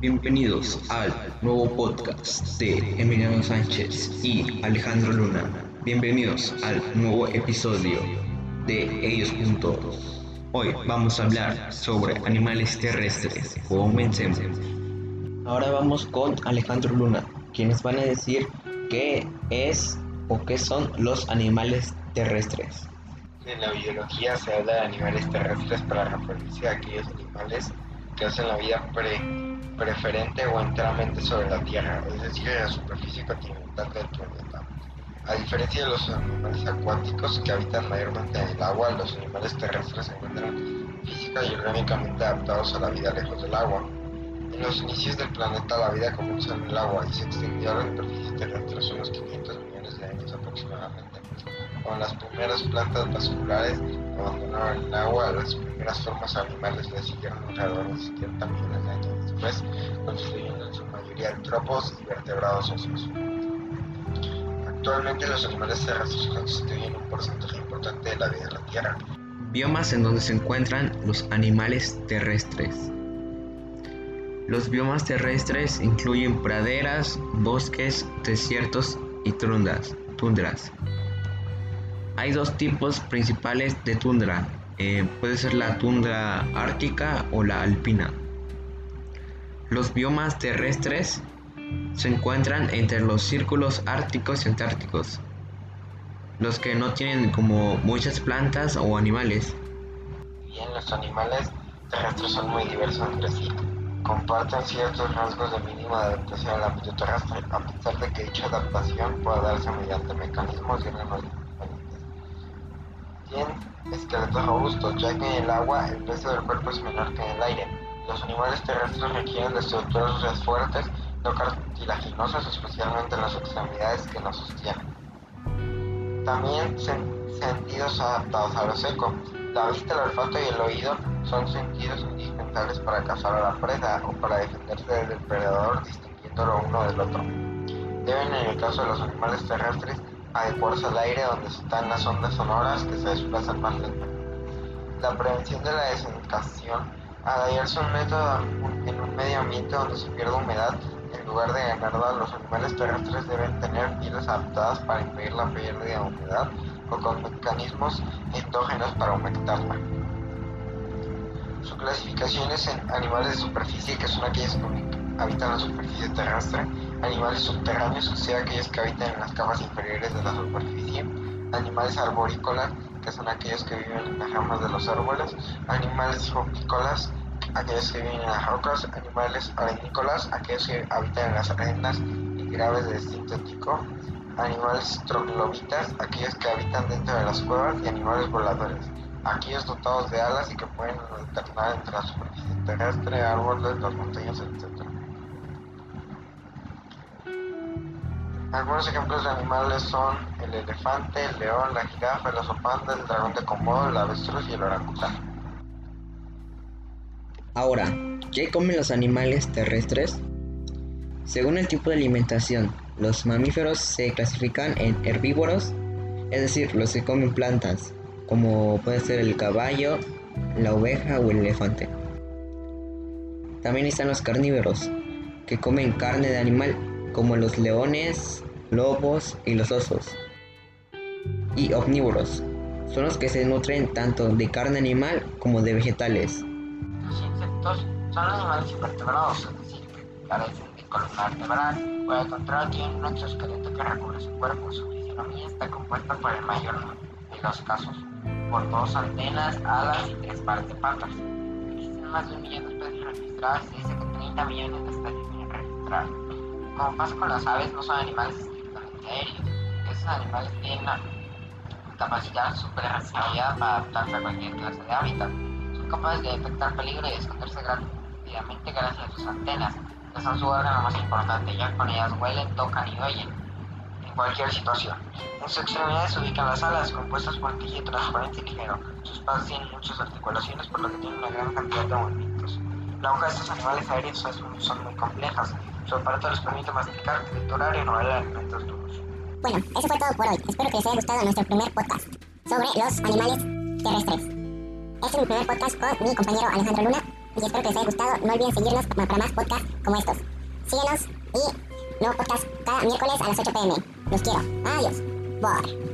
Bienvenidos al nuevo podcast de Emiliano Sánchez y Alejandro Luna. Bienvenidos al nuevo episodio de Ellos Juntos. Hoy vamos a hablar sobre animales terrestres. Comencemos. Ahora vamos con Alejandro Luna, quienes van a decir qué es o qué son los animales terrestres. En la biología se habla de animales terrestres para referirse a aquellos animales que hacen la vida preferente o enteramente sobre la Tierra, es decir, en la superficie continental del planeta. A diferencia de los animales acuáticos que habitan mayormente en el agua, los animales terrestres se encuentran física y orgánicamente adaptados a la vida lejos del agua. En los inicios del planeta la vida comenzó en el agua y se extendió a la superficie terrestre hace unos 500 millones de años aproximadamente. Con las primeras plantas vasculares abandonaron el agua, las primeras formas animales le siguieron alrededor de 70 millones de años después, constituyendo en su mayoría tropos y vertebrados óseos. Actualmente los animales terrestres constituyen un porcentaje importante de la vida en la Tierra. Biomas en donde se encuentran los animales terrestres. Los biomas terrestres incluyen praderas, bosques, desiertos y tundras. tundras. Hay dos tipos principales de tundra. Eh, puede ser la tundra ártica o la alpina. Los biomas terrestres se encuentran entre los círculos árticos y antárticos, los que no tienen como muchas plantas o animales. Bien, los animales terrestres son muy diversos entre sí. Comparten ciertos rasgos de mínima adaptación al ámbito terrestre, a pesar de que dicha adaptación pueda darse mediante mecanismos y órganos tienen esqueletos robustos, ya que en el agua el peso del cuerpo es menor que en el aire. Los animales terrestres requieren de estructuras fuertes, no cartilaginosas, especialmente en las extremidades que los sostienen. También sentidos adaptados a lo seco. La vista, el olfato y el oído son sentidos indispensables para cazar a la presa o para defenderse del depredador distinguiéndolo uno del otro. Deben, en el caso de los animales terrestres, adecuarse al aire donde están las ondas sonoras que se desplazan más lentamente. La prevención de la desecación, al hallarse un método en un medio ambiente donde se pierde humedad, en lugar de ganarla, los animales terrestres deben tener pieles adaptadas para impedir la pérdida de humedad o con mecanismos endógenos para aumentarla. Su clasificación es en animales de superficie, que son aquellos que habitan la superficie terrestre, animales subterráneos, o sea, aquellos que habitan en las capas inferiores de la superficie, animales arborícolas, que son aquellos que viven en las ramas de los árboles, animales rupícolas, aquellos que viven en las rocas, animales arenícolas, aquellos que habitan en las arenas y graves de sintético, animales troglobitas, aquellos que habitan dentro de las cuevas, y animales voladores, aquellos dotados de alas y que pueden alternar entre la superficie terrestre, árboles, las montañas, etc. Algunos ejemplos de animales son el elefante, el león, la jirafa, el oso panda, el dragón de Komodo, el avestruz y el orangután. Ahora, ¿qué comen los animales terrestres? Según el tipo de alimentación, los mamíferos se clasifican en herbívoros, es decir, los que comen plantas, como puede ser el caballo, la oveja o el elefante. También están los carnívoros, que comen carne de animal, como los leones, lobos y los osos. Y omnívoros, son los que se nutren tanto de carne animal como de vegetales. Los insectos son animales invertebrados, es decir, carecen de columna vertebral, por el contrario tienen un exoesqueleto que recubre su cuerpo, su fisionomía está compuesta por el mayor de los casos, por dos antenas, alas y tres pares de patas. Existen más de un millón de especies registradas y dice que 30 millones de especies tienen registradas. Como pasa con las aves, no son animales estrictamente aéreos. Estos animales tienen capacidad super para adaptarse a cualquier clase de hábitat. Son capaces de detectar peligro y de esconderse rápidamente gracias a sus antenas, que son su órgano más importante, ya que con ellas huelen, tocan y oyen en cualquier situación. En sus extremidades se ubican las alas, compuestas por tejido transparente y ligero. Sus patas tienen muchas articulaciones, por lo que tienen una gran cantidad de movimientos. La boca de estos animales aéreos son, muy complejas, su aparato les permite masticar, triturar y robar alimentos duros. Bueno, eso fue todo por hoy. Espero que les haya gustado nuestro primer podcast sobre los animales terrestres. Este es mi primer podcast con mi compañero Alejandro Luna. y espero que les haya gustado. No olviden seguirnos para más podcasts como estos. Síguenos y nuevo podcast cada miércoles a las 8 pm. Los quiero. Adiós. Bye.